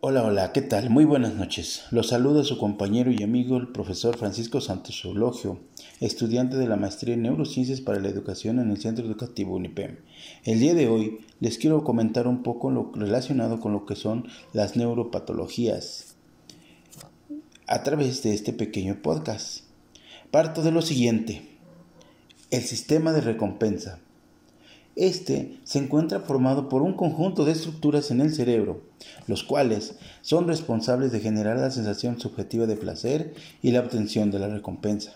Hola, hola, ¿qué tal? Muy buenas noches. Los saluda su compañero y amigo el profesor Francisco Santos Eulogio, estudiante de la maestría en Neurociencias para la Educación en el Centro Educativo UNIPEM. El día de hoy les quiero comentar un poco lo relacionado con lo que son las neuropatologías a través de este pequeño podcast. Parto de lo siguiente. El sistema de recompensa. Este se encuentra formado por un conjunto de estructuras en el cerebro, los cuales son responsables de generar la sensación subjetiva de placer y la obtención de la recompensa.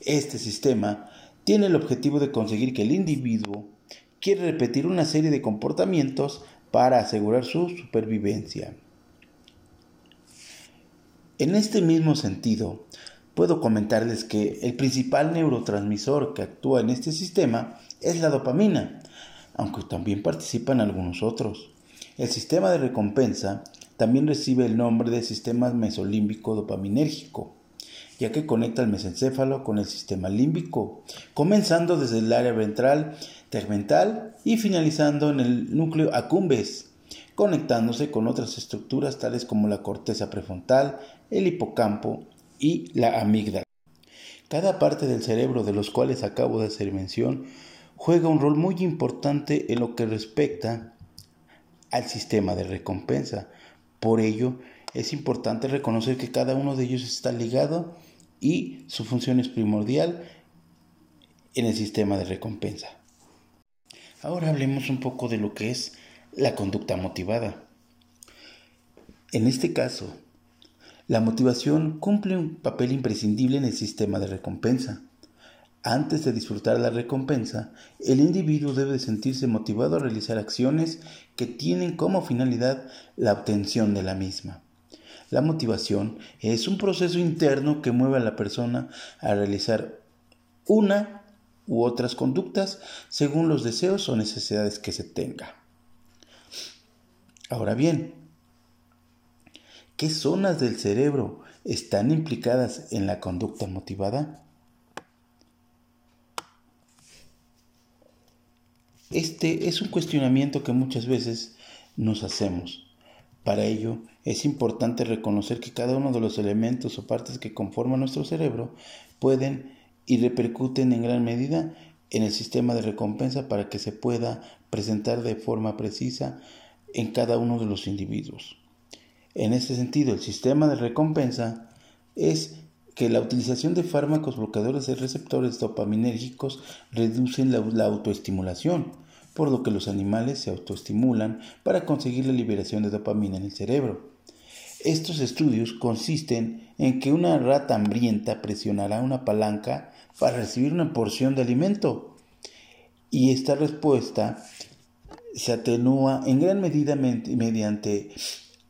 Este sistema tiene el objetivo de conseguir que el individuo quiere repetir una serie de comportamientos para asegurar su supervivencia. En este mismo sentido, puedo comentarles que el principal neurotransmisor que actúa en este sistema es la dopamina, aunque también participan algunos otros. El sistema de recompensa también recibe el nombre de sistema mesolímbico dopaminérgico, ya que conecta el mesencéfalo con el sistema límbico, comenzando desde el área ventral tegmental y finalizando en el núcleo accumbens, conectándose con otras estructuras tales como la corteza prefrontal, el hipocampo y la amígdala. Cada parte del cerebro de los cuales acabo de hacer mención juega un rol muy importante en lo que respecta al sistema de recompensa. Por ello, es importante reconocer que cada uno de ellos está ligado y su función es primordial en el sistema de recompensa. Ahora hablemos un poco de lo que es la conducta motivada. En este caso, la motivación cumple un papel imprescindible en el sistema de recompensa. Antes de disfrutar la recompensa, el individuo debe sentirse motivado a realizar acciones que tienen como finalidad la obtención de la misma. La motivación es un proceso interno que mueve a la persona a realizar una u otras conductas según los deseos o necesidades que se tenga. Ahora bien, ¿qué zonas del cerebro están implicadas en la conducta motivada? Este es un cuestionamiento que muchas veces nos hacemos. Para ello, es importante reconocer que cada uno de los elementos o partes que conforman nuestro cerebro pueden y repercuten en gran medida en el sistema de recompensa para que se pueda presentar de forma precisa en cada uno de los individuos. En este sentido, el sistema de recompensa es que la utilización de fármacos bloqueadores de receptores dopaminérgicos reducen la, la autoestimulación, por lo que los animales se autoestimulan para conseguir la liberación de dopamina en el cerebro. Estos estudios consisten en que una rata hambrienta presionará una palanca para recibir una porción de alimento y esta respuesta se atenúa en gran medida mediante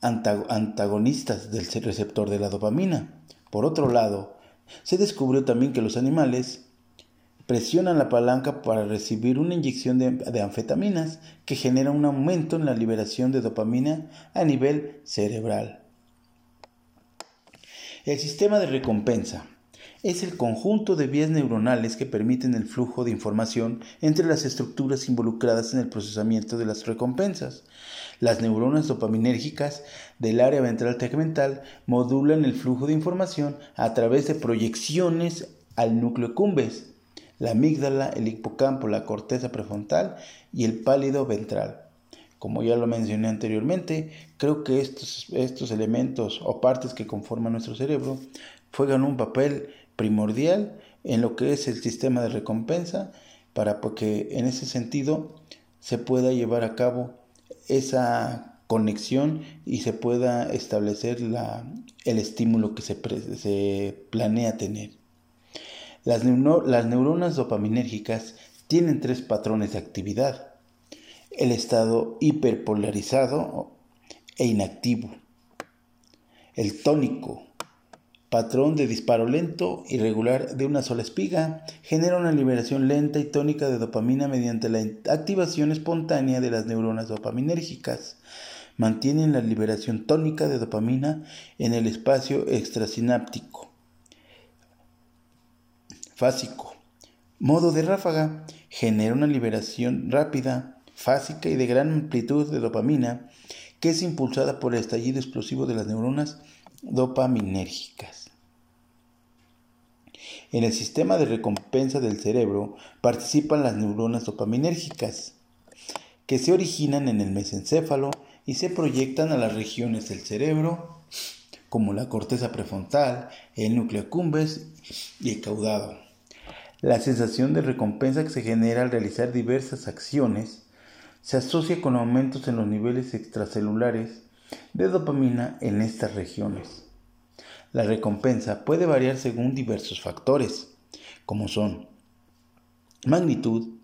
antagonistas del receptor de la dopamina. Por otro lado, se descubrió también que los animales presionan la palanca para recibir una inyección de, anfetaminas que genera un aumento en la liberación de dopamina a nivel cerebral. El sistema de recompensa es el conjunto de vías neuronales que permiten el flujo de información entre las estructuras involucradas en el procesamiento de las recompensas. Las neuronas dopaminérgicas del área ventral tegmental modulan el flujo de información a través de proyecciones al núcleo cumbes la amígdala, el hipocampo, la corteza prefrontal y el pálido ventral. Como ya lo mencioné anteriormente, creo que estos, estos elementos o partes que conforman nuestro cerebro juegan un papel primordial en lo que es el sistema de recompensa para que en ese sentido se pueda llevar a cabo esa conexión y se pueda establecer la, el estímulo que se, se planea tener. Las, neuronas dopaminérgicas tienen tres patrones de actividad. El estado hiperpolarizado e inactivo. El tónico, patrón de disparo lento y regular de una sola espiga, genera una liberación lenta y tónica de dopamina mediante la activación espontánea de las neuronas dopaminérgicas. Mantienen la liberación tónica de dopamina en el espacio extrasináptico fásico. Modo de ráfaga genera una liberación rápida, fásica y de gran amplitud de dopamina que es impulsada por el estallido explosivo de las neuronas dopaminérgicas. En el sistema de recompensa del cerebro participan las neuronas dopaminérgicas, que se originan en el mesencéfalo y se proyectan a las regiones del cerebro, como la corteza prefrontal, el núcleo accumbens y el caudado. La sensación de recompensa que se genera al realizar diversas acciones se asocia con aumentos en los niveles extracelulares de dopamina en estas regiones. La recompensa puede variar según diversos factores, como son magnitud,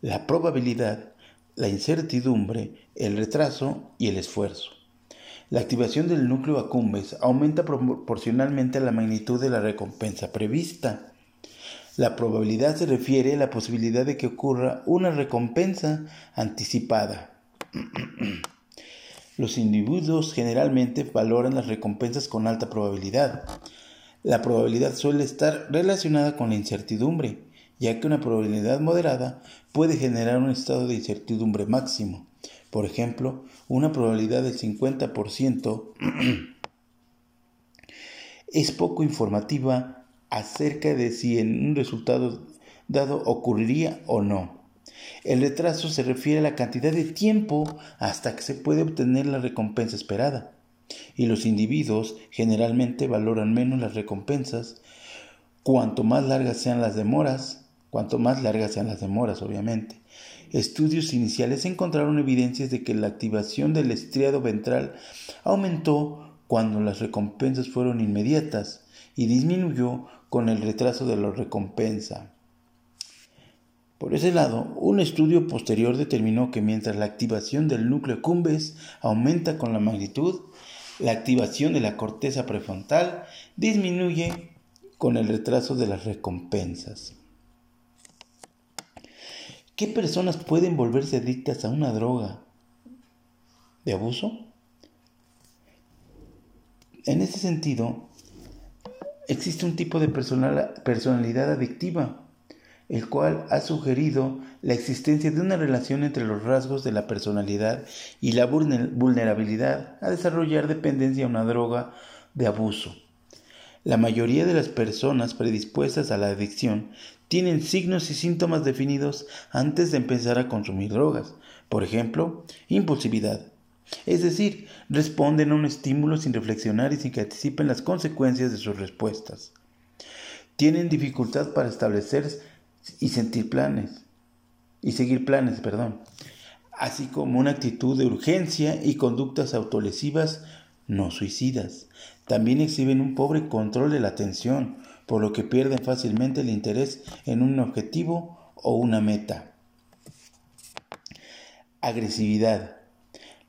la probabilidad, la incertidumbre, el retraso y el esfuerzo. La activación del núcleo accumbens aumenta proporcionalmente a la magnitud de la recompensa prevista. La probabilidad se refiere a la posibilidad de que ocurra una recompensa anticipada. Los individuos generalmente valoran las recompensas con alta probabilidad. La probabilidad suele estar relacionada con la incertidumbre, ya que una probabilidad moderada puede generar un estado de incertidumbre máximo. Por ejemplo, una probabilidad del 50% es poco informativa acerca de si en un resultado dado ocurriría o no. El retraso se refiere a la cantidad de tiempo hasta que se puede obtener la recompensa esperada. Y los individuos generalmente valoran menos las recompensas cuanto más largas sean las demoras, cuanto más largas sean las demoras, obviamente. Estudios iniciales encontraron evidencias de que la activación del estriado ventral aumentó cuando las recompensas fueron inmediatas y disminuyó con el retraso de la recompensa. Por ese lado, un estudio posterior determinó que mientras la activación del núcleo cumbes aumenta con la magnitud, la activación de la corteza prefrontal disminuye con el retraso de las recompensas. ¿Qué personas pueden volverse adictas a una droga de abuso? En ese sentido, existe un tipo de personalidad adictiva el cual ha sugerido la existencia de una relación entre los rasgos de la personalidad y la vulnerabilidad a desarrollar dependencia a una droga de abuso. La mayoría de las personas predispuestas a la adicción tienen signos y síntomas definidos antes de empezar a consumir drogas. Por ejemplo, impulsividad. Es decir, responden a un estímulo sin reflexionar y sin que anticipen las consecuencias de sus respuestas. Tienen dificultad para establecer y sentir planes y seguir planes, perdón, así como una actitud de urgencia y conductas autolesivas no suicidas. También exhiben un pobre control de la atención, por lo que pierden fácilmente el interés en un objetivo o una meta. Agresividad.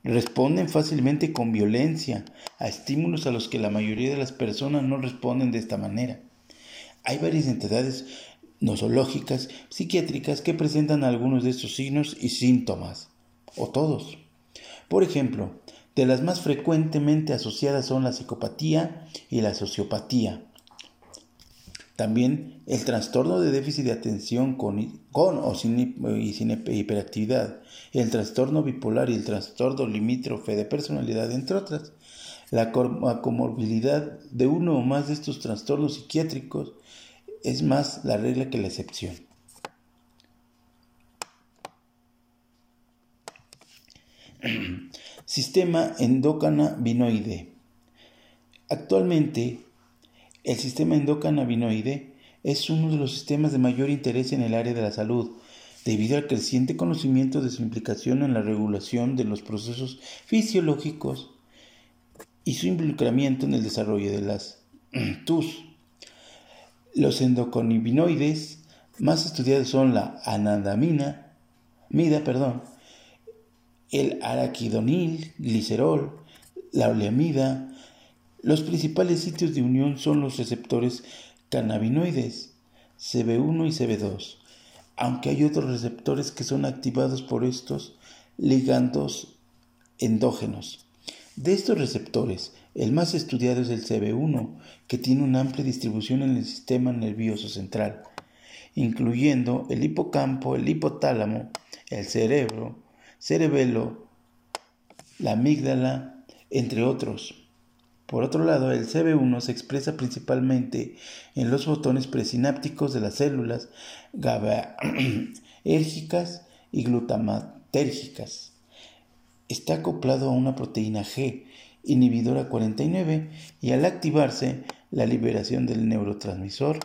Responden fácilmente con violencia a estímulos a los que la mayoría de las personas no responden de esta manera. Hay varias entidades nosológicas, psiquiátricas que presentan algunos de estos signos y síntomas, o todos. Por ejemplo, de las más frecuentemente asociadas son la psicopatía y la sociopatía. También el trastorno de déficit de atención con, con o sin, y sin hiperactividad, el trastorno bipolar y el trastorno limítrofe de personalidad, entre otras. La comorbilidad de uno o más de estos trastornos psiquiátricos es más la regla que la excepción. sistema endocannabinoide. Actualmente, el sistema endocannabinoide es uno de los sistemas de mayor interés en el área de la salud, debido al creciente conocimiento de su implicación en la regulación de los procesos fisiológicos y su involucramiento en el desarrollo de las TUS. Los endocannabinoides más estudiados son la anandamina, mida, perdón, el araquidonil, glicerol, la oleamida. Los principales sitios de unión son los receptores cannabinoides, CB1 y CB2, aunque hay otros receptores que son activados por estos ligandos endógenos. De estos receptores, el más estudiado es el CB1, que tiene una amplia distribución en el sistema nervioso central, incluyendo el hipocampo, el hipotálamo, el cerebro, cerebelo, la amígdala, entre otros. Por otro lado, el CB1 se expresa principalmente en los botones presinápticos de las células GABAérgicas y glutamatérgicas. Está acoplado a una proteína G, inhibidora 49, y al activarse, la liberación del neurotransmisor.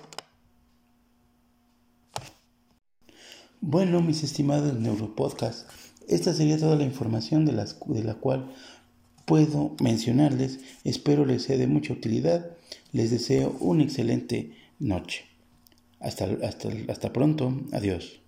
Bueno, mis estimados neuropodcasts, esta sería toda la información de, de la cual puedo mencionarles. Espero les sea de mucha utilidad. Les deseo una excelente noche. Hasta, hasta, hasta pronto. Adiós.